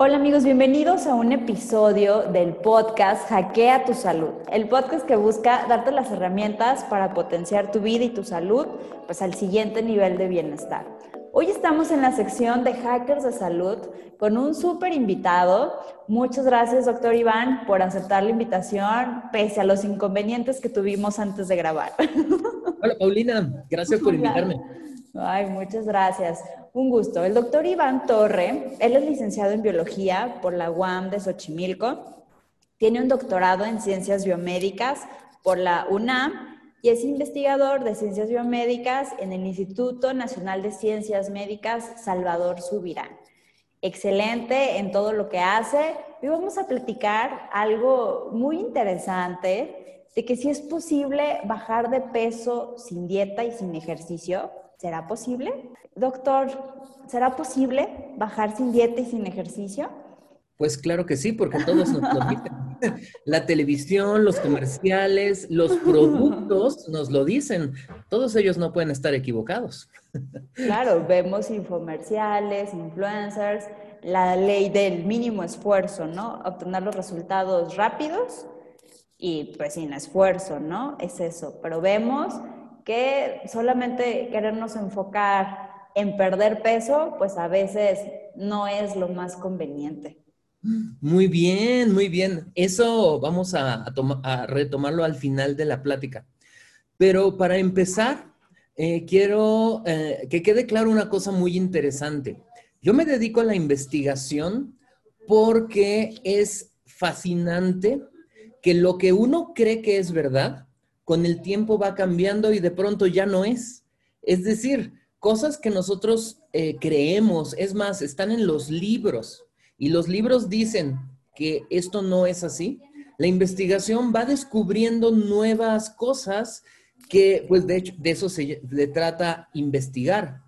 Hola amigos, bienvenidos a un episodio del podcast Hackea tu salud, el podcast que busca darte las herramientas para potenciar tu vida y tu salud pues al siguiente nivel de bienestar. Hoy estamos en la sección de hackers de salud con un súper invitado. Muchas gracias, doctor Iván, por aceptar la invitación, pese a los inconvenientes que tuvimos antes de grabar. Hola, Paulina, gracias por invitarme. Ay, muchas gracias. Un gusto. El doctor Iván Torre, él es licenciado en biología por la UAM de Xochimilco, tiene un doctorado en ciencias biomédicas por la UNAM y es investigador de ciencias biomédicas en el Instituto Nacional de Ciencias Médicas Salvador Subirán. Excelente en todo lo que hace. Hoy vamos a platicar algo muy interesante de que si es posible bajar de peso sin dieta y sin ejercicio. ¿Será posible? Doctor, ¿será posible bajar sin dieta y sin ejercicio? Pues claro que sí, porque todos nos lo dicen. La televisión, los comerciales, los productos nos lo dicen. Todos ellos no pueden estar equivocados. Claro, vemos infomerciales, influencers, la ley del mínimo esfuerzo, ¿no? Obtener los resultados rápidos y pues sin esfuerzo, ¿no? Es eso. Pero vemos que solamente querernos enfocar en perder peso, pues a veces no es lo más conveniente. Muy bien, muy bien. Eso vamos a, retomarlo al final de la plática. Pero para empezar, eh, quiero eh, que quede claro una cosa muy interesante. Yo me dedico a la investigación porque es fascinante que lo que uno cree que es verdad, con el tiempo va cambiando y de pronto ya no es. Es decir, cosas que nosotros eh, creemos, es más, están en los libros y los libros dicen que esto no es así. La investigación va descubriendo nuevas cosas que, pues de hecho, de eso se trata investigar.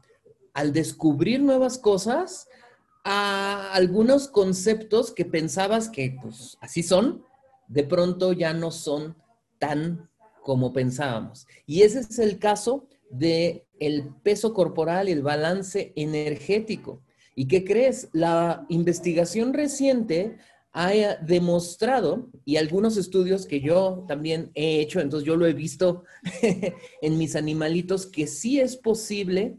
Al descubrir nuevas cosas, a algunos conceptos que pensabas que pues así son, de pronto ya no son tan como pensábamos. Y ese es el caso de peso corporal y el balance energético. ¿Y qué crees? La investigación reciente ha demostrado, y algunos estudios que yo también he hecho, entonces yo lo he visto en mis animalitos, que sí es posible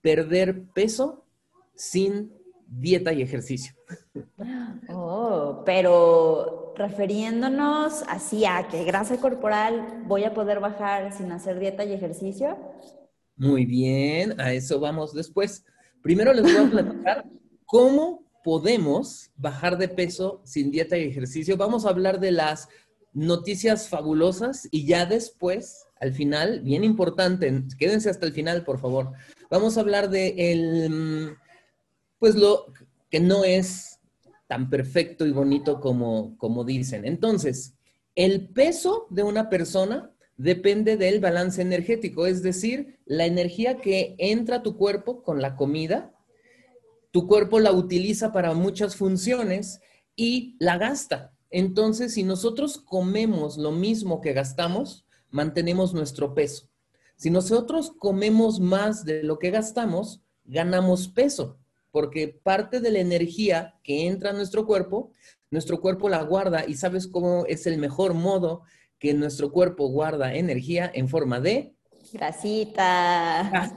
perder peso sin dieta y ejercicio. Oh, pero refiriéndonos así a que grasa corporal voy a poder bajar sin hacer dieta y ejercicio. Muy bien, a eso vamos después. Primero les voy a platicar cómo podemos bajar de peso sin dieta y ejercicio. Vamos a hablar de las noticias fabulosas y ya después, al final, bien importante, quédense hasta el final, por favor. Vamos a hablar de el, pues lo que no es tan perfecto y bonito como, como dicen. Entonces, el peso de una persona depende del balance energético, es decir, la energía que entra a tu cuerpo con la comida, tu cuerpo la utiliza para muchas funciones y la gasta. Entonces, si nosotros comemos lo mismo que gastamos, mantenemos nuestro peso. Si nosotros comemos más de lo que gastamos, ganamos peso porque parte de la energía que entra a nuestro cuerpo, nuestro cuerpo la guarda y sabes cómo es el mejor modo que nuestro cuerpo guarda energía en forma de grasita.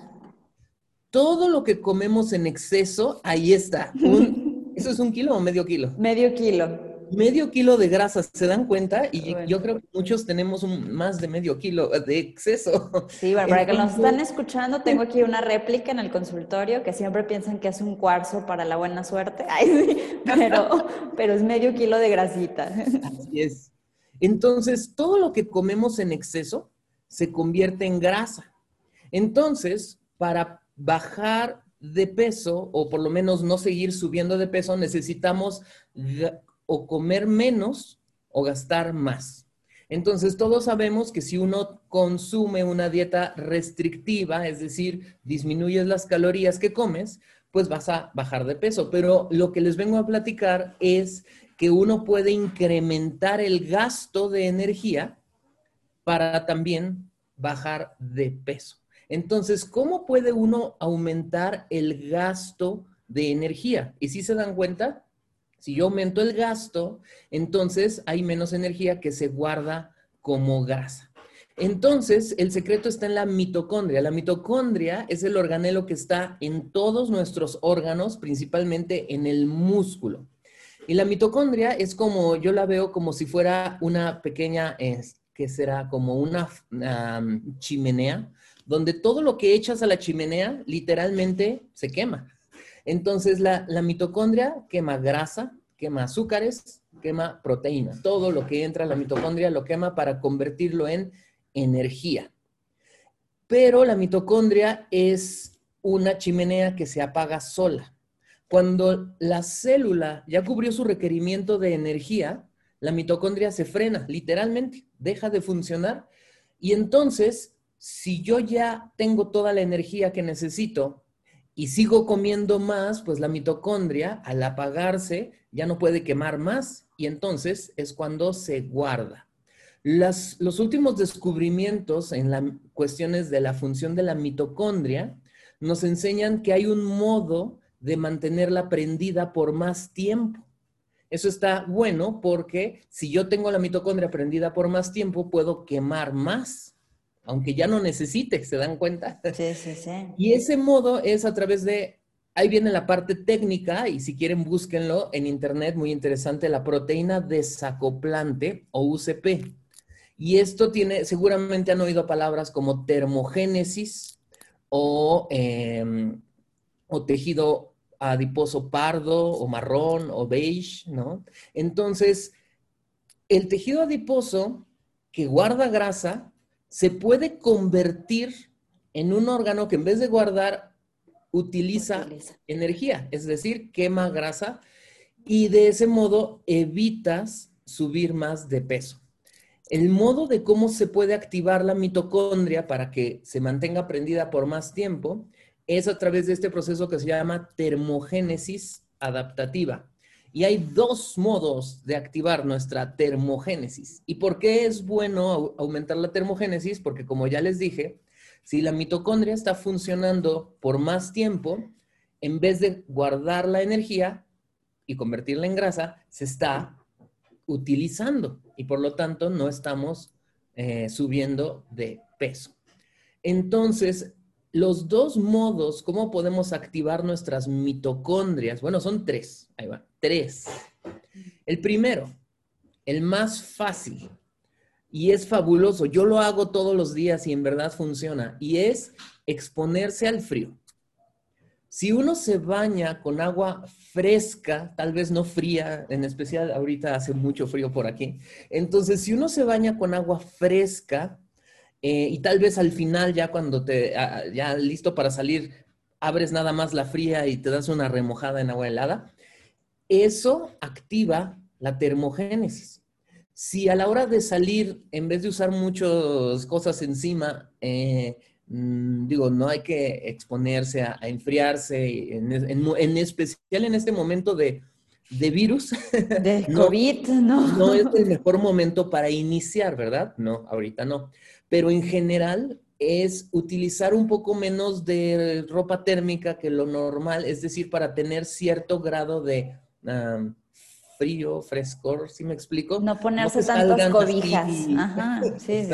Todo lo que comemos en exceso, ahí está. ¿Eso es un kilo o medio kilo? Medio kilo medio kilo de grasa, ¿se dan cuenta? Y yo creo que muchos tenemos más de medio kilo de exceso. Sí, bueno, para que nos están escuchando, tengo aquí una réplica en el consultorio que siempre piensan que es un cuarzo para la buena suerte. pero, pero es medio kilo de grasita. Así es. Entonces, todo lo que comemos en exceso se convierte en grasa. Entonces, para bajar de peso o por lo menos no seguir subiendo de peso, necesitamos o comer menos o gastar más. Entonces, todos sabemos que si uno consume una dieta restrictiva, es decir, disminuyes las calorías que comes, pues vas a bajar de peso. Pero lo que les vengo a platicar es que uno puede incrementar el gasto de energía para también bajar de peso. Entonces, ¿cómo puede uno aumentar el gasto de energía? Y si se dan cuenta, Si yo aumento el gasto, entonces hay menos energía que se guarda como grasa. Entonces, el secreto está en la mitocondria. La mitocondria es el organelo que está en todos nuestros órganos, principalmente en el músculo. Y la mitocondria es como, yo la veo como si fuera una pequeña, que será como una chimenea, donde todo lo que echas a la chimenea literalmente se quema. Entonces, la, mitocondria quema grasa, quema azúcares, quema proteína. Todo lo que entra a la mitocondria lo quema para convertirlo en energía. Pero la mitocondria es una chimenea que se apaga sola. Cuando la célula ya cubrió su requerimiento de energía, la mitocondria se frena, literalmente, deja de funcionar. Y entonces, si yo ya tengo toda la energía que necesito y sigo comiendo más, pues la mitocondria, al apagarse, ya no puede quemar más y entonces es cuando se guarda los últimos descubrimientos en las cuestiones de la función de la mitocondria nos enseñan que hay un modo de mantenerla prendida por más tiempo. Eso está bueno porque si yo tengo la mitocondria prendida por más tiempo, puedo quemar más, aunque ya no necesite, ¿se dan cuenta? Sí, sí, sí. Y ese modo es a través de, ahí viene la parte técnica, y si quieren búsquenlo en internet, muy interesante, la proteína desacoplante o UCP. Y esto tiene, seguramente han oído palabras como termogénesis o, em, o tejido adiposo pardo o marrón o beige, ¿no? Entonces, el tejido adiposo que guarda grasa se puede convertir en un órgano que en vez de guardar, utiliza, utiliza, energía, es decir, quema grasa y de ese modo evitas subir más de peso. El modo de cómo se puede activar la mitocondria para que se mantenga prendida por más tiempo es a través de este proceso que se llama termogénesis adaptativa. Y hay dos modos de activar nuestra termogénesis. ¿Y por qué es bueno aumentar la termogénesis? Porque como ya les dije, si la mitocondria está funcionando por más tiempo, en vez de guardar la energía y convertirla en grasa, se está utilizando y por lo tanto no estamos eh, subiendo de peso. Entonces, los dos modos, ¿cómo podemos activar nuestras mitocondrias? Bueno, son tres. Ahí va, tres. El primero, el más fácil, y es fabuloso. Yo lo hago todos los días y en verdad funciona, y es exponerse al frío. Si uno se baña con agua fresca, tal vez no fría, en especial ahorita hace mucho frío por aquí, entonces si uno se baña con agua fresca eh, y tal vez al final ya cuando te, ya listo para salir, abres nada más la fría y te das una remojada en agua helada, eso activa la termogénesis. Si a la hora de salir, en vez de usar muchas cosas encima, eh, Mm, digo, no hay que exponerse a, enfriarse, en, especial en este momento de, virus. De COVID, no. No es el mejor momento para iniciar, ¿verdad? No, ahorita no. Pero en general es utilizar un poco menos de ropa térmica que lo normal, es decir, para tener cierto grado de frío, frescor, ¿sí me explico? No ponerse tantas cobijas. Ajá, sí, sí.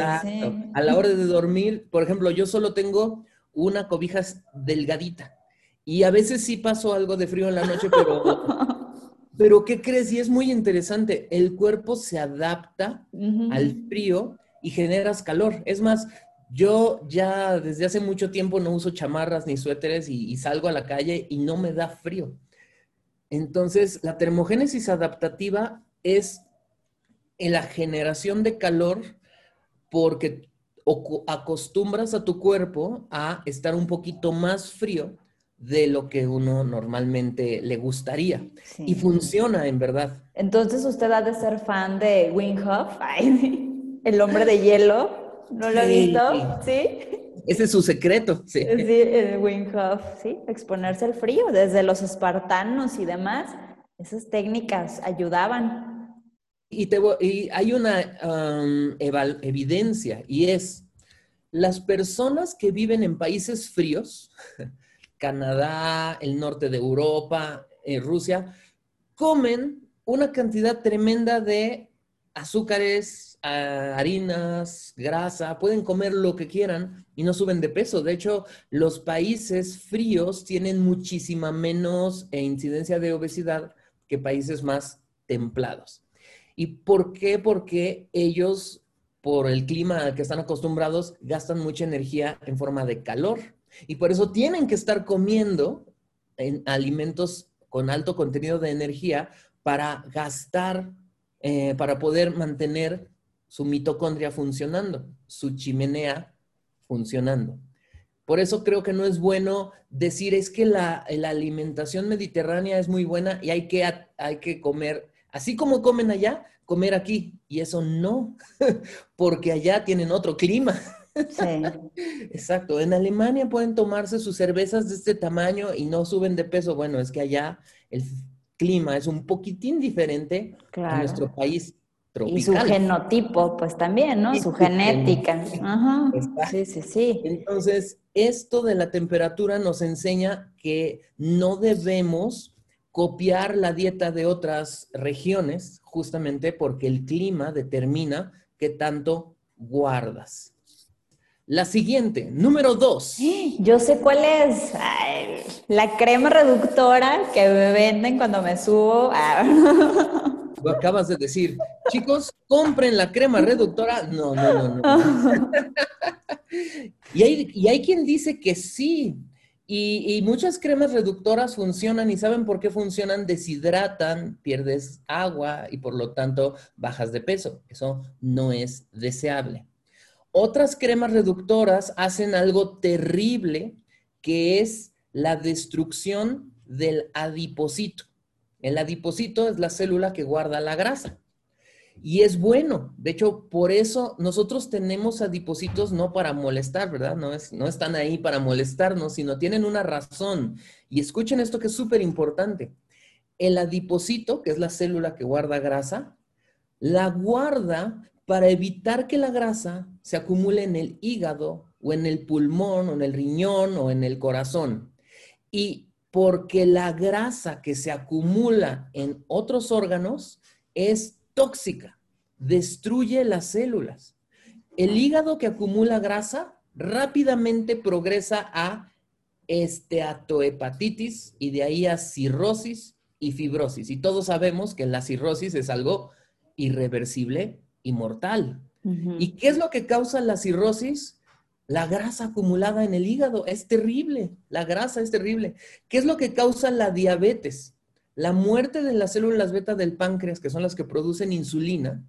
A la hora de dormir, por ejemplo, yo solo tengo una cobija delgadita. Y a veces sí paso algo de frío en la noche, pero, pero ¿qué crees? Y es muy interesante. El cuerpo se adapta al frío y generas calor. Es más, yo ya desde hace mucho tiempo no uso chamarras ni suéteres y salgo a la calle y no me da frío. Entonces, la termogénesis adaptativa es en la generación de calor porque acostumbras a tu cuerpo a estar un poquito más frío de lo que uno normalmente le gustaría. Y funciona en verdad. Entonces, usted ha de ser fan de Wing el hombre de hielo. ¿No lo ha visto? Sí. Ese es su secreto, sí. Sí, el Wim sí, exponerse al frío, desde los espartanos y demás, esas técnicas ayudaban. Y, hay una um, evidencia, y es, las personas que viven en países fríos, Canadá, el norte de Europa, eh, Rusia, comen una cantidad tremenda de azúcares, harinas, grasa, pueden comer lo que quieran y no suben de peso. De hecho, los países fríos tienen muchísima menos eh, incidencia de obesidad que países más templados. ¿Y por qué? Porque ellos, por el clima al que están acostumbrados, gastan mucha energía en forma de calor. Y por eso tienen que estar comiendo en alimentos con alto contenido de energía para gastar, eh, para poder mantener su mitocondria funcionando, su chimenea funcionando. Por eso creo que no es bueno decir es que la, la alimentación mediterránea es muy buena y hay que, hay que comer Así como comen allá, comer aquí. Y eso no, porque allá tienen otro clima. Sí. Exacto. En Alemania pueden tomarse sus cervezas de este tamaño y no suben de peso. Bueno, es que allá el clima es un poquitín diferente a nuestro país Y su genotipo, pues también, ¿no? su genética. Ajá. Sí, sí, sí. Entonces, esto de la temperatura nos enseña que no debemos copiar la dieta de otras regiones, justamente porque el clima determina qué tanto guardas. La siguiente, número dos. Yo sé cuál es. la crema reductora que me venden cuando me subo. Lo acabas de decir. Chicos, compren la crema reductora. No, no, no, no. y, hay, y hay quien dice que sí, y, muchas cremas reductoras funcionan y saben por qué funcionan, deshidratan, pierdes agua y por lo tanto bajas de peso. Eso no es deseable. Otras cremas reductoras hacen algo terrible que es la destrucción del adipocito. El adipocito es la célula que guarda la grasa. Y es bueno. De hecho, por eso nosotros tenemos adipocitos no para molestar, ¿verdad? No, es, no están ahí para molestarnos, sino tienen una razón. Y escuchen esto que es súper importante. El adipocito, que es la célula que guarda grasa, la guarda para evitar que la grasa se acumule en el hígado o en el pulmón o en el riñón o en el corazón. Y porque la grasa que se acumula en otros órganos es tóxica, destruye las células. El hígado que acumula grasa rápidamente progresa a esteatohepatitis y de ahí a cirrosis y fibrosis. Y todos sabemos que la cirrosis es algo irreversible y mortal. ¿Y qué es lo que causa la cirrosis? La grasa acumulada en el hígado es terrible, la grasa es terrible. ¿Qué es lo que causa la diabetes? la muerte de las células beta del páncreas, que son las que producen insulina,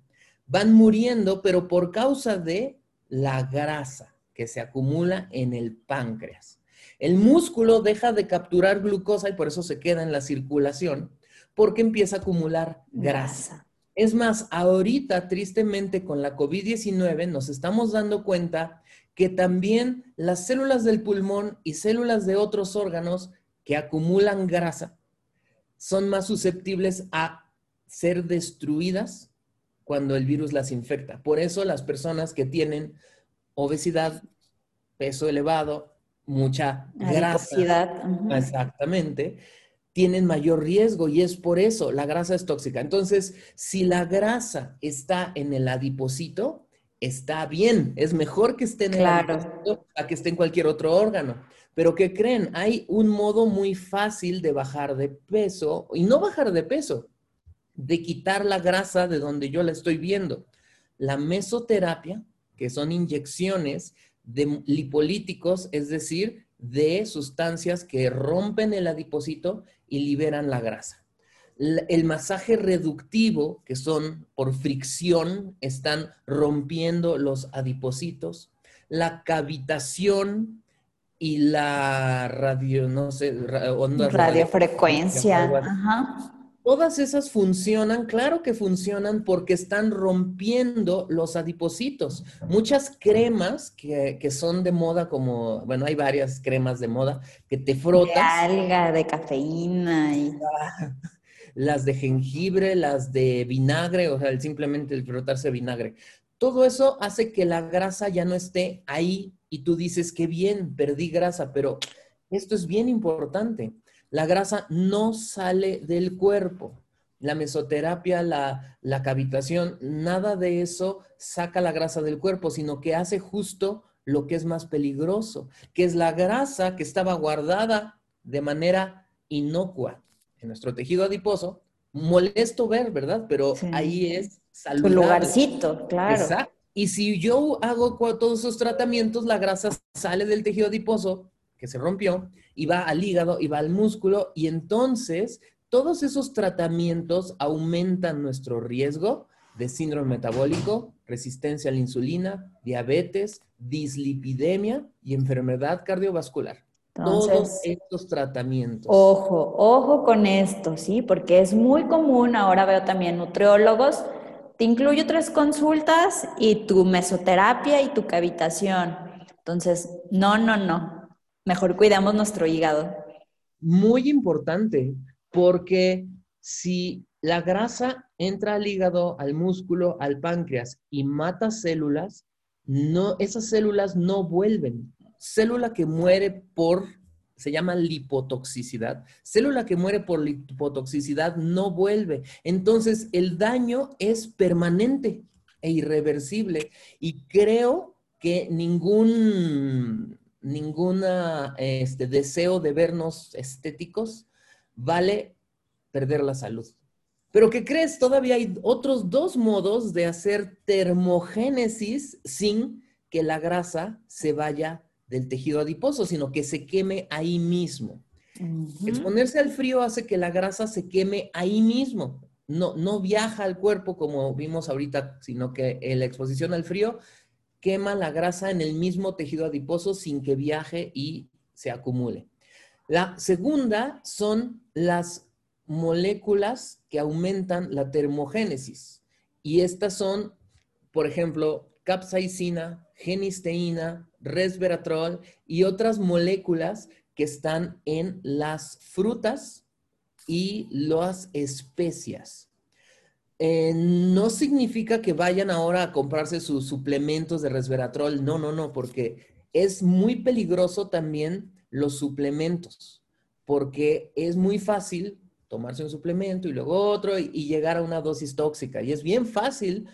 van muriendo, pero por causa de la grasa que se acumula en el páncreas. El músculo deja de capturar glucosa y por eso se queda en la circulación, porque empieza a acumular grasa. Es más, ahorita, tristemente, con la COVID-19 nos estamos dando cuenta que también las células del pulmón y células de otros órganos que acumulan grasa son más susceptibles a ser destruidas cuando el virus las infecta. Por eso las personas que tienen obesidad, peso elevado, mucha grasa, exactamente, tienen mayor riesgo y es por eso la grasa es tóxica. Entonces, si la grasa está en el adipocito, está bien, es mejor que esté en el a que esté en cualquier otro órgano. Pero ¿qué creen? Hay un modo muy fácil de bajar de peso, y no bajar de peso, de quitar la grasa de donde yo la estoy viendo. La mesoterapia, que son inyecciones de lipolíticos, es decir, de sustancias que rompen el adipocito y liberan la grasa. El masaje reductivo, que son por fricción, están rompiendo los adipocitos. La cavitación, y la radio, no sé, onda radiofrecuencia. Todas esas funcionan, claro que funcionan porque están rompiendo los adipocitos. Muchas cremas que, son de moda, como, bueno, hay varias cremas de moda que te frotas. De alga, de cafeína. Y... Las de jengibre, las de vinagre, o sea, simplemente el frotarse vinagre. Todo eso hace que la grasa ya no esté ahí y tú dices, qué bien, perdí grasa, pero esto es bien importante. La grasa no sale del cuerpo. la mesoterapia, la, la cavitación, nada de eso saca la grasa del cuerpo, sino que hace justo lo que es más peligroso, que es la grasa que estaba guardada de manera inocua en nuestro tejido adiposo. Molesto ver, ¿verdad? Pero ahí es saludable. Su lugarcito, claro. Exacto. Y si yo hago todos esos tratamientos, la grasa sale del tejido adiposo que se rompió y va al hígado y va al músculo y entonces todos esos tratamientos aumentan nuestro riesgo de síndrome metabólico, resistencia a la insulina, diabetes, dislipidemia y enfermedad cardiovascular. Todos estos tratamientos. Ojo, ojo con esto, ¿sí? Porque es muy común, ahora veo también nutriólogos, te incluyo tres consultas y tu mesoterapia y tu cavitación. Entonces, no, no, no. Mejor cuidamos nuestro hígado. Muy importante, porque si la grasa entra al hígado, al músculo, al páncreas y mata células, no, esas células no vuelven. Célula que muere por, se llama lipotoxicidad. Célula que muere por lipotoxicidad no vuelve. Entonces, el daño es permanente e irreversible. Y creo que ningún ninguna este, deseo de vernos estéticos vale perder la salud. Pero ¿qué crees? Todavía hay otros dos modos de hacer termogénesis sin que la grasa se vaya del tejido adiposo, sino que se queme ahí mismo. Exponerse al frío hace que la grasa se queme ahí mismo. No, no viaja al cuerpo como vimos ahorita, sino que la exposición al frío quema la grasa en el mismo tejido adiposo sin que viaje y se acumule. La segunda son las moléculas que aumentan la termogénesis. Y estas son, por ejemplo, capsaicina, genisteína, resveratrol y otras moléculas que están en las frutas y las especias. Eh, no significa que vayan ahora a comprarse sus suplementos de resveratrol. No, no, no, porque es muy peligroso también los suplementos, porque es muy fácil tomarse un suplemento y luego otro y, llegar a una dosis tóxica. Y es bien fácil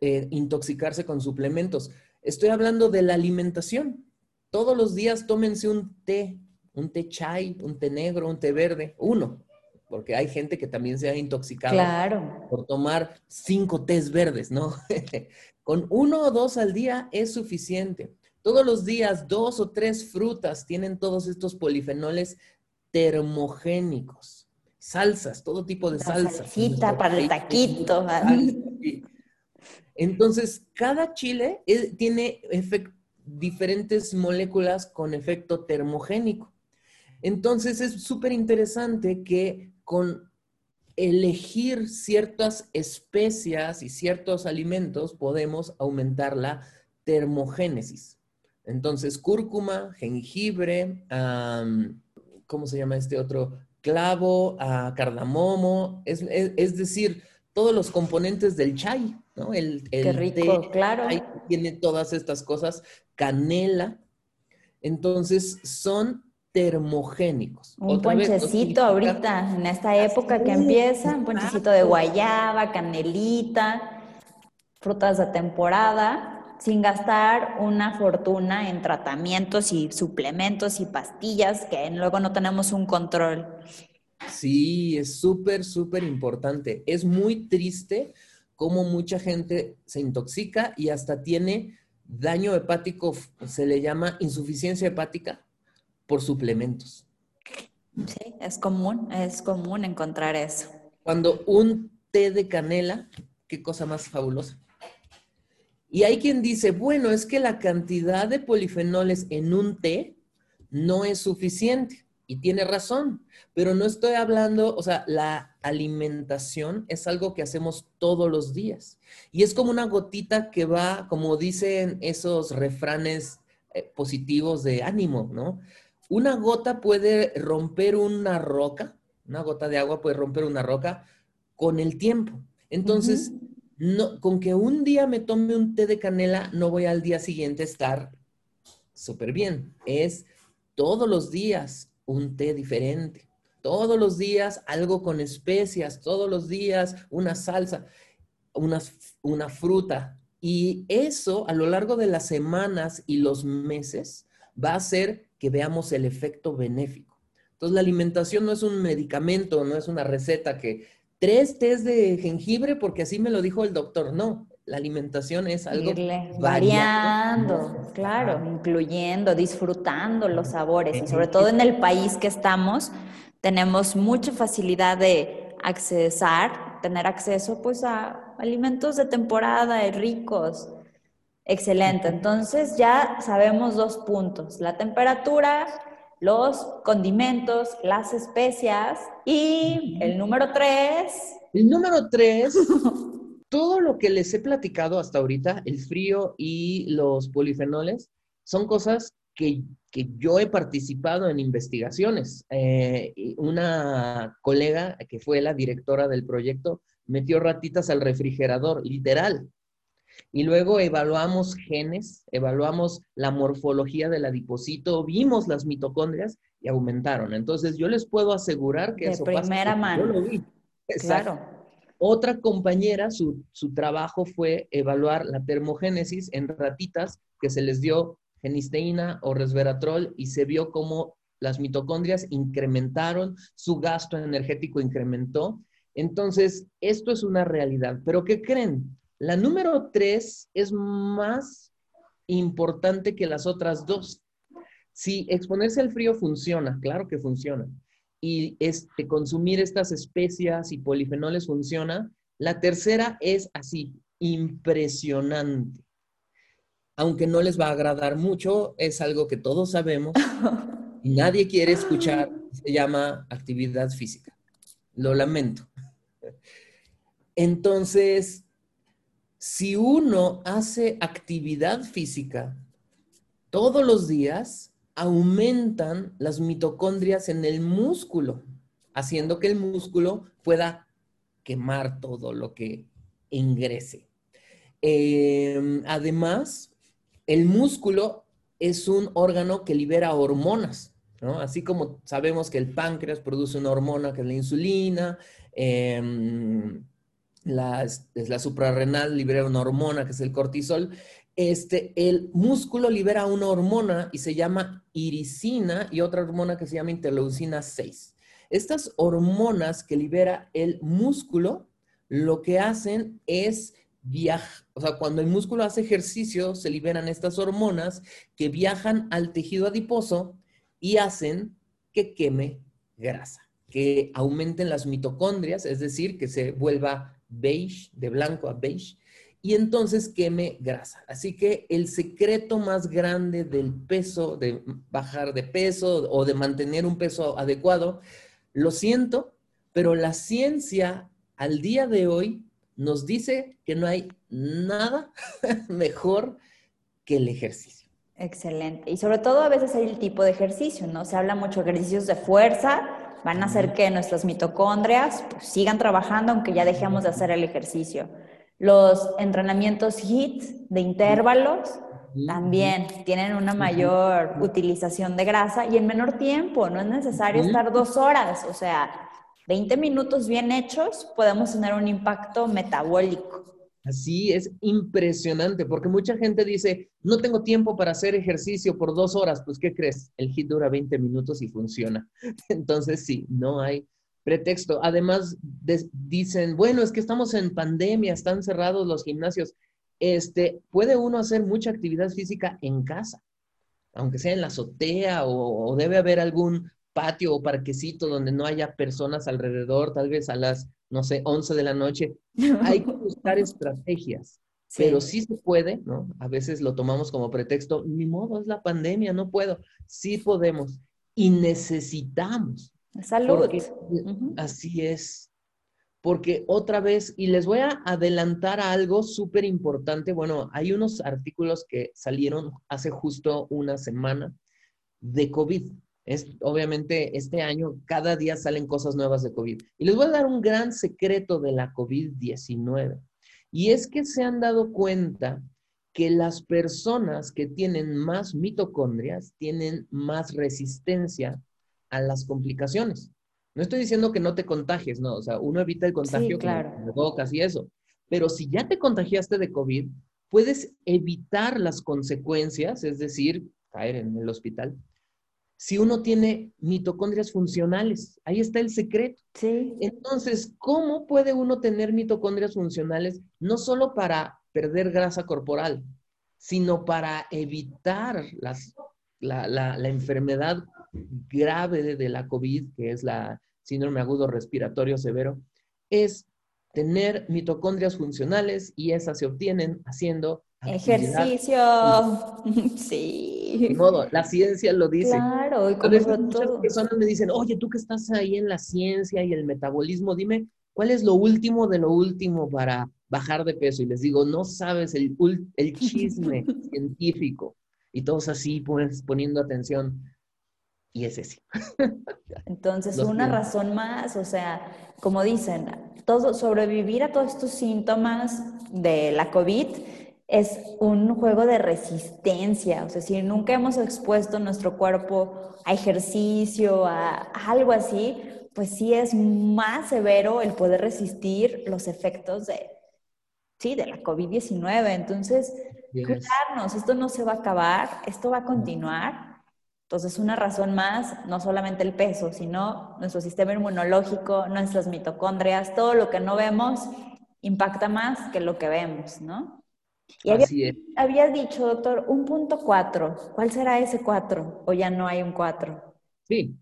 eh, intoxicarse con suplementos. Estoy hablando de la alimentación. Todos los días tómense un té, un té chai, un té negro, un té verde, uno, porque hay gente que también se ha intoxicado por tomar cinco tés verdes, ¿no? Con uno o dos al día es suficiente. Todos los días, dos o tres frutas tienen todos estos polifenoles termogénicos. Salsas, todo tipo de salsas. Salsita para el taquito. Entonces, cada chile tiene diferentes moléculas con efecto termogénico. Entonces, es súper interesante que con elegir ciertas especias y ciertos alimentos podemos aumentar la termogénesis. Entonces, cúrcuma, jengibre, ¿cómo se llama este otro? Clavo, cardamomo, es, decir, todos los componentes del chai, ¿no? El, Qué rico, claro. tiene todas estas cosas, canela. Entonces, son termogénicos. Un ponchecito ahorita, en esta época que empieza, un ponchecito de guayaba, canelita, frutas de temporada, sin gastar una fortuna en tratamientos y suplementos y pastillas que luego no tenemos un control. Sí, es súper, súper importante. Es muy triste cómo mucha gente se intoxica y hasta tiene daño hepático, se le llama insuficiencia hepática por suplementos. Sí, es común, es común encontrar eso. Cuando un té de canela, qué cosa más fabulosa. Y hay quien dice, bueno, es que la cantidad de polifenoles en un té no es suficiente. Y tiene razón, pero no estoy hablando, o sea, la alimentación es algo que hacemos todos los días. Y es como una gotita que va, como dicen esos refranes eh, positivos de ánimo, ¿no? Una gota puede romper una roca, una gota de agua puede romper una roca con el tiempo. Entonces, no, con que un día me tome un té de canela, no voy al día siguiente a estar súper bien. Es todos los días un té diferente. todos los días algo con especias, todos los días una salsa, una, una fruta. Y eso a lo largo de las semanas y los meses va a hacer que veamos el efecto benéfico. Entonces la alimentación no es un medicamento, no es una receta que tres tés de jengibre porque así me lo dijo el doctor. No, la alimentación es algo variando, claro, incluyendo, disfrutando los sabores y sobre todo en el país que estamos tenemos mucha facilidad de accesar, tener acceso pues a alimentos de temporada y ricos. Excelente, entonces ya sabemos dos puntos, la temperatura, los condimentos, las especias y el número tres. El número tres todo lo que les he platicado hasta ahorita, el frío y los polifenoles, son cosas que, yo he participado en investigaciones. Eh, una colega que fue la directora del proyecto metió ratitas al refrigerador, literal. Y luego evaluamos genes, evaluamos la morfología del adipocito, vimos las mitocondrias y aumentaron. Entonces yo les puedo asegurar que de primera mano. Yo lo vi. Claro. Otra compañera, su, trabajo fue evaluar la termogénesis en ratitas que se les dio genisteína o resveratrol y se vio cómo las mitocondrias incrementaron, su gasto energético incrementó. Entonces, esto es una realidad. Pero ¿qué creen? La número tres es más importante que las otras dos. Si exponerse al frío funciona, claro que funciona, y este, consumir estas especias y polifenoles funciona. La tercera es así, impresionante. Aunque no les va a agradar mucho, es algo que todos sabemos y nadie quiere escuchar. Se llama actividad física. Lo lamento. Entonces, si uno hace actividad física todos los días, aumentan las mitocondrias en el músculo, haciendo que el músculo pueda quemar todo lo que ingrese. Em, además, el músculo es un órgano que libera hormonas. Así como sabemos que el páncreas produce una hormona que es la insulina, em, la suprarrenal libera una hormona que es el cortisol, este, el músculo libera una hormona y se llama iricina y otra hormona que se llama interleucina 6. Estas hormonas que libera el músculo, lo que hacen es viajar, o sea, cuando el músculo hace ejercicio, se liberan estas hormonas que viajan al tejido adiposo y hacen que queme grasa, que aumenten las mitocondrias, es decir, que se vuelva beige, de blanco a beige, y entonces queme grasa. Así que el secreto más grande del peso, de bajar de peso o de mantener un peso adecuado, lo siento, pero la ciencia al día de hoy nos dice que no hay nada mejor que el ejercicio. Excelente. Y sobre todo a veces hay el tipo de ejercicio, ¿no? Se habla mucho de ejercicios de fuerza, van a hacer que nuestras mitocondrias pues, sigan trabajando aunque ya dejemos de hacer el ejercicio. Los entrenamientos HIIT de intervalos también tienen una mayor utilización de grasa y en menor tiempo. No es necesario estar dos horas. O sea, 20 minutos bien hechos podemos tener un impacto metabólico. Así es impresionante, porque mucha gente dice, no tengo tiempo para hacer ejercicio por dos horas. Pues, ¿qué crees? El HIIT dura 20 minutos y funciona. Entonces, sí, no hay pretexto. Además, dicen, bueno, es que estamos en pandemia, están cerrados los gimnasios. Este, puede uno hacer mucha actividad física en casa, aunque sea en la azotea o, debe haber algún patio o parquecito donde no haya personas alrededor, tal vez a las, no sé, 11 de la noche. Hay que buscar estrategias, pero sí se puede, ¿no? A veces lo tomamos como pretexto, ni modo, es la pandemia, no puedo. Sí podemos y necesitamos Salud. Así es. Porque otra vez, y les voy a adelantar algo súper importante. Bueno, hay unos artículos que salieron hace justo una semana de COVID. Es, obviamente, este año cada día salen cosas nuevas de COVID. Y les voy a dar un gran secreto de la COVID-19. Y es que se han dado cuenta que las personas que tienen más mitocondrias tienen más resistencia a las complicaciones. No estoy diciendo que no te contagies, no, o sea, uno evita el contagio claro. con bocas y eso. Pero si ya te contagiaste de COVID, puedes evitar las consecuencias, es decir, caer en el hospital, si uno tiene mitocondrias funcionales. Ahí está el secreto. Sí. Entonces, ¿cómo puede uno tener mitocondrias funcionales no solo para perder grasa corporal, sino para evitar las, la, la, la enfermedad grave de la COVID, que es la síndrome agudo respiratorio severo, es tener mitocondrias funcionales y esas se obtienen haciendo ejercicio. Sí. Modo, la ciencia lo dice. Claro, y Entonces, como muchas todo. personas me dicen, oye, tú que estás ahí en la ciencia y el metabolismo, dime, ¿cuál es lo último de lo último para bajar de peso? Y les digo, no sabes el, el chisme científico. Y todos así pues, poniendo atención. Y ese sí. Entonces, Los una razón más, o sea, como dicen, todo, sobrevivir a todos estos síntomas de la COVID es un juego de resistencia. O sea, si nunca hemos expuesto nuestro cuerpo a ejercicio, a, a algo así, pues sí es más severo el poder resistir los efectos de, sí, de la COVID-19. Entonces, Yes. cuidarnos, esto no se va a acabar, esto va a continuar. Entonces, una razón más, no solamente el peso, sino nuestro sistema inmunológico, nuestras mitocondrias, todo lo que no vemos impacta más que lo que vemos, ¿no? Y había, Así es. había dicho, doctor, un punto cuatro. ¿Cuál será ese cuatro? ¿O ya no hay un cuatro? Sí.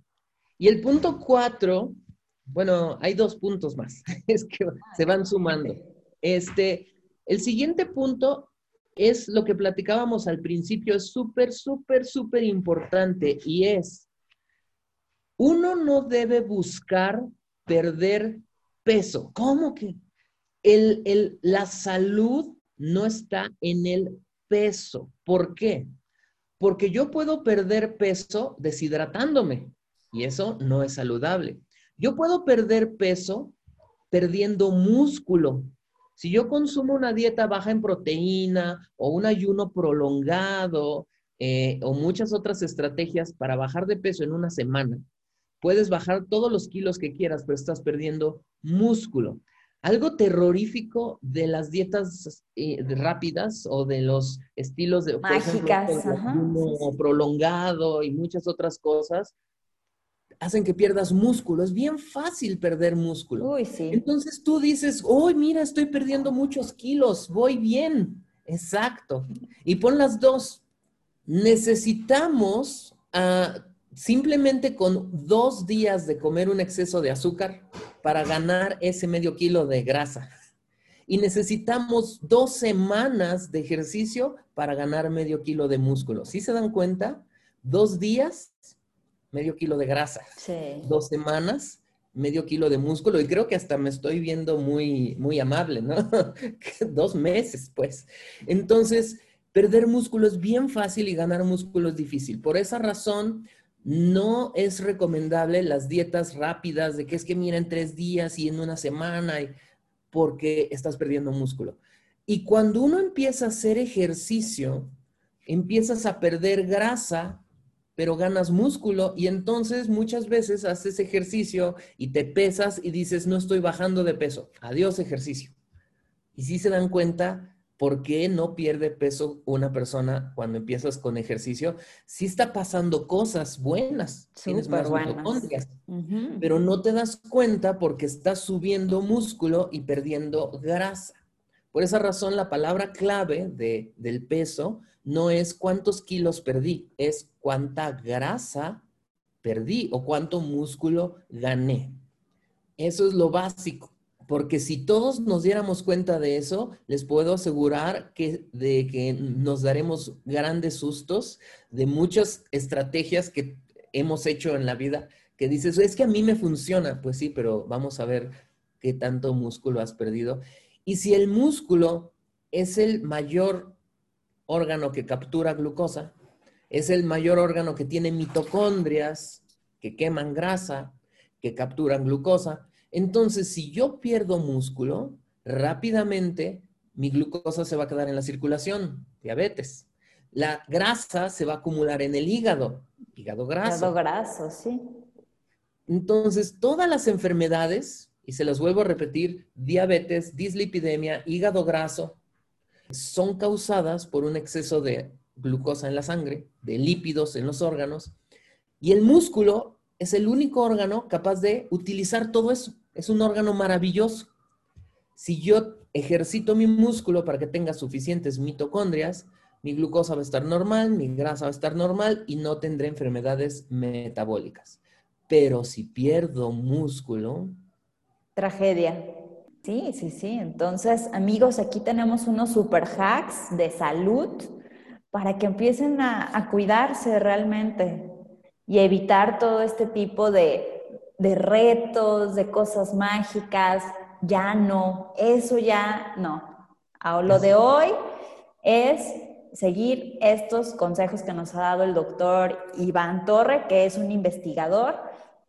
Y el punto cuatro, bueno, hay dos puntos más. Es que se van sumando. Este, el siguiente punto es lo que platicábamos al principio, es súper, súper, súper importante y es, uno no debe buscar perder peso. ¿Cómo que? El, el, la salud no está en el peso. ¿Por qué? Porque yo puedo perder peso deshidratándome y eso no es saludable. Yo puedo perder peso perdiendo músculo. Si yo consumo una dieta baja en proteína o un ayuno prolongado eh, o muchas otras estrategias para bajar de peso en una semana, puedes bajar todos los kilos que quieras, pero estás perdiendo músculo. Algo terrorífico de las dietas eh, rápidas o de los estilos de por ejemplo, Mágicas, el ajá, ayuno sí, sí. prolongado y muchas otras cosas hacen que pierdas músculo. Es bien fácil perder músculo. Uy, sí. Entonces tú dices, hoy mira, estoy perdiendo muchos kilos, voy bien. Exacto. Y pon las dos. Necesitamos ah, simplemente con dos días de comer un exceso de azúcar para ganar ese medio kilo de grasa. Y necesitamos dos semanas de ejercicio para ganar medio kilo de músculo. ¿Sí se dan cuenta? Dos días, medio kilo de grasa Sí. dos semanas, medio kilo de músculo, y creo que hasta me estoy viendo muy, muy amable, ¿no? dos meses, pues. Entonces, perder músculo es bien fácil y ganar músculo es difícil. Por esa razón, no es recomendable las dietas rápidas de que es que mira en tres días y en una semana, y- porque estás perdiendo músculo. Y cuando uno empieza a hacer ejercicio, empiezas a perder grasa pero ganas músculo y entonces muchas veces haces ejercicio y te pesas y dices, no estoy bajando de peso. Adiós ejercicio. Y si se dan cuenta por qué no pierde peso una persona cuando empiezas con ejercicio, sí está pasando cosas buenas. Tienes Súper más buenas. mitocondrias, Ujú. pero no te das cuenta porque estás subiendo músculo y perdiendo grasa. Por esa razón, la palabra clave de, del peso no es cuántos kilos perdí, es cuánta grasa perdí o cuánto músculo gané. Eso es lo básico, porque si todos nos diéramos cuenta de eso, les puedo asegurar que, de que nos daremos grandes sustos de muchas estrategias que hemos hecho en la vida, que dices, es que a mí me funciona, pues sí, pero vamos a ver qué tanto músculo has perdido. Y si el músculo es el mayor órgano que captura glucosa, es el mayor órgano que tiene mitocondrias que queman grasa, que capturan glucosa. Entonces, si yo pierdo músculo, rápidamente mi glucosa se va a quedar en la circulación, diabetes. La grasa se va a acumular en el hígado, hígado graso. Hígado graso, sí. Entonces, todas las enfermedades, y se las vuelvo a repetir, diabetes, dislipidemia, hígado graso, son causadas por un exceso de glucosa en la sangre, de lípidos en los órganos, y el músculo es el único órgano capaz de utilizar todo eso. Es un órgano maravilloso. Si yo ejercito mi músculo para que tenga suficientes mitocondrias, mi glucosa va a estar normal, mi grasa va a estar normal y no tendré enfermedades metabólicas. Pero si pierdo músculo... Tragedia. Sí, sí, sí. Entonces, amigos, aquí tenemos unos super hacks de salud para que empiecen a, cuidarse realmente y evitar todo este tipo de, de retos, de cosas mágicas. Ya no, eso ya no. Ahora, lo de hoy es seguir estos consejos que nos ha dado el doctor Iván Torre, que es un investigador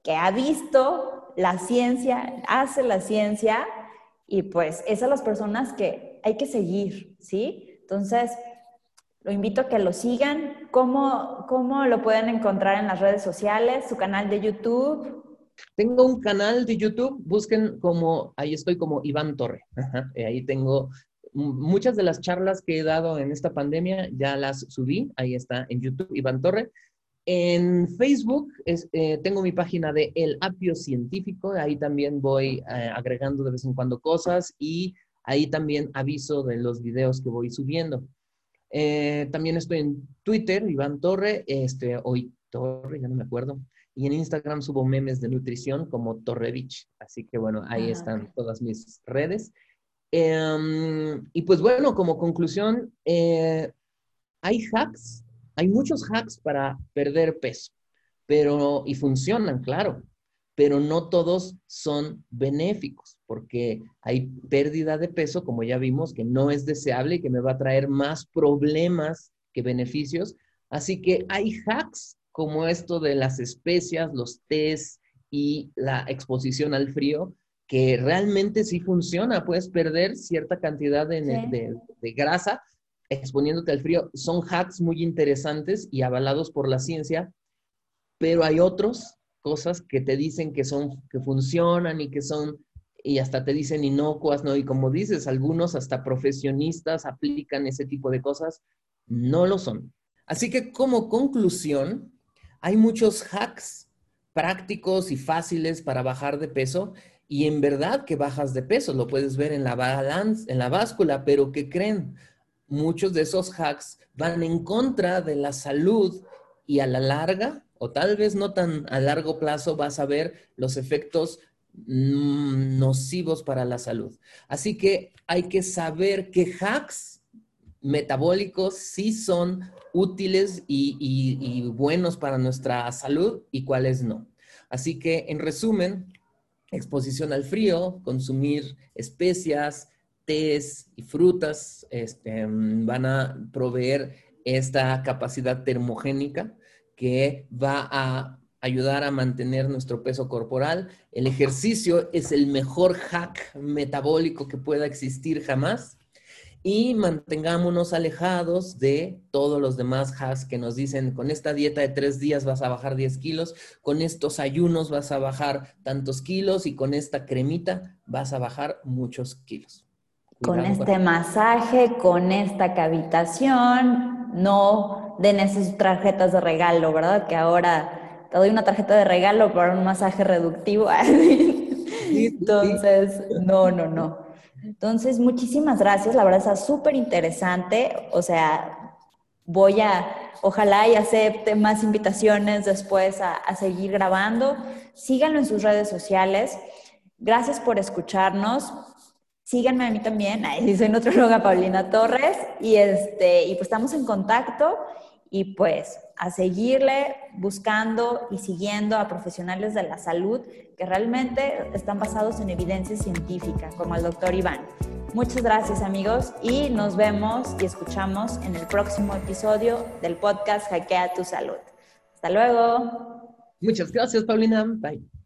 que ha visto la ciencia, hace la ciencia y pues es a las personas que hay que seguir, ¿sí? Entonces, lo invito a que lo sigan. ¿Cómo, ¿Cómo lo pueden encontrar en las redes sociales? ¿Su canal de YouTube? Tengo un canal de YouTube, busquen como, ahí estoy como Iván Torre. ahí tengo muchas de las charlas que he dado en esta pandemia, ya las subí, ahí está en YouTube, Iván Torre. En Facebook eh, tengo mi página de El Apio Científico, ahí también voy eh, agregando de vez en cuando cosas y ahí también aviso de los videos que voy subiendo. Eh, también estoy en Twitter, Iván Torre, este, hoy Torre, ya no me acuerdo. Y en Instagram subo memes de nutrición como Torrevich. Así que bueno, ahí ah, están todas mis redes. Em, y pues bueno, como conclusión, hay hacks, hay muchos hacks para perder peso, pero, y funcionan, claro, pero no todos son benéficos, porque hay pérdida de peso, como ya vimos, que no es deseable y que me va a traer más problemas que beneficios. Así que hay hacks como esto de las especias, los tés y la exposición al frío, que realmente sí funciona. Puedes perder cierta cantidad de, de grasa exponiéndote al frío. Son hacks muy interesantes y avalados por la ciencia, pero hay otros cosas que te dicen que son, que funcionan y que son, y hasta te dicen inocuas, ¿no? Y como dices, algunos hasta profesionistas aplican ese tipo de cosas, no lo son. Así que como conclusión, hay muchos hacks prácticos y fáciles para bajar de peso y en verdad que bajas de peso, lo puedes ver en la balance, en la báscula, pero ¿qué creen? Muchos de esos hacks van en contra de la salud y a la larga o tal vez no tan a largo plazo vas a ver los efectos mm, nocivos para la salud. Así que hay que saber qué hacks metabólicos sí son útiles y, buenos para nuestra salud y cuáles no. Así que, en resumen, exposición al frío, consumir especias, tés y frutas este, van a proveer esta capacidad termogénica que va a ayudar a mantener nuestro peso corporal. El ejercicio es el mejor hack metabólico que pueda existir jamás. Y mantengámonos alejados de todos los demás hacks que nos dicen, con esta dieta de tres días vas a bajar 10 kilos, con estos ayunos vas a bajar tantos kilos y con esta cremita vas a bajar muchos kilos. Con este masaje, con esta cavitación, no den esas tarjetas de regalo, ¿verdad? Que ahora te doy una tarjeta de regalo para un masaje reductivo. Entonces, no, no, no. Entonces, muchísimas gracias. La verdad está súper interesante. O sea, voy a, ojalá y acepte más invitaciones después a, a seguir grabando. Síganlo en sus redes sociales. Gracias por escucharnos síganme a mí también, ahí soy nutrióloga Paulina Torres y este y pues estamos en contacto y pues a seguirle buscando y siguiendo a profesionales de la salud que realmente están basados en evidencia científica, como el doctor Iván. Muchas gracias amigos y nos vemos y escuchamos en el próximo episodio del podcast Hackea tu Salud. Hasta luego. Muchas gracias, Paulina. Bye.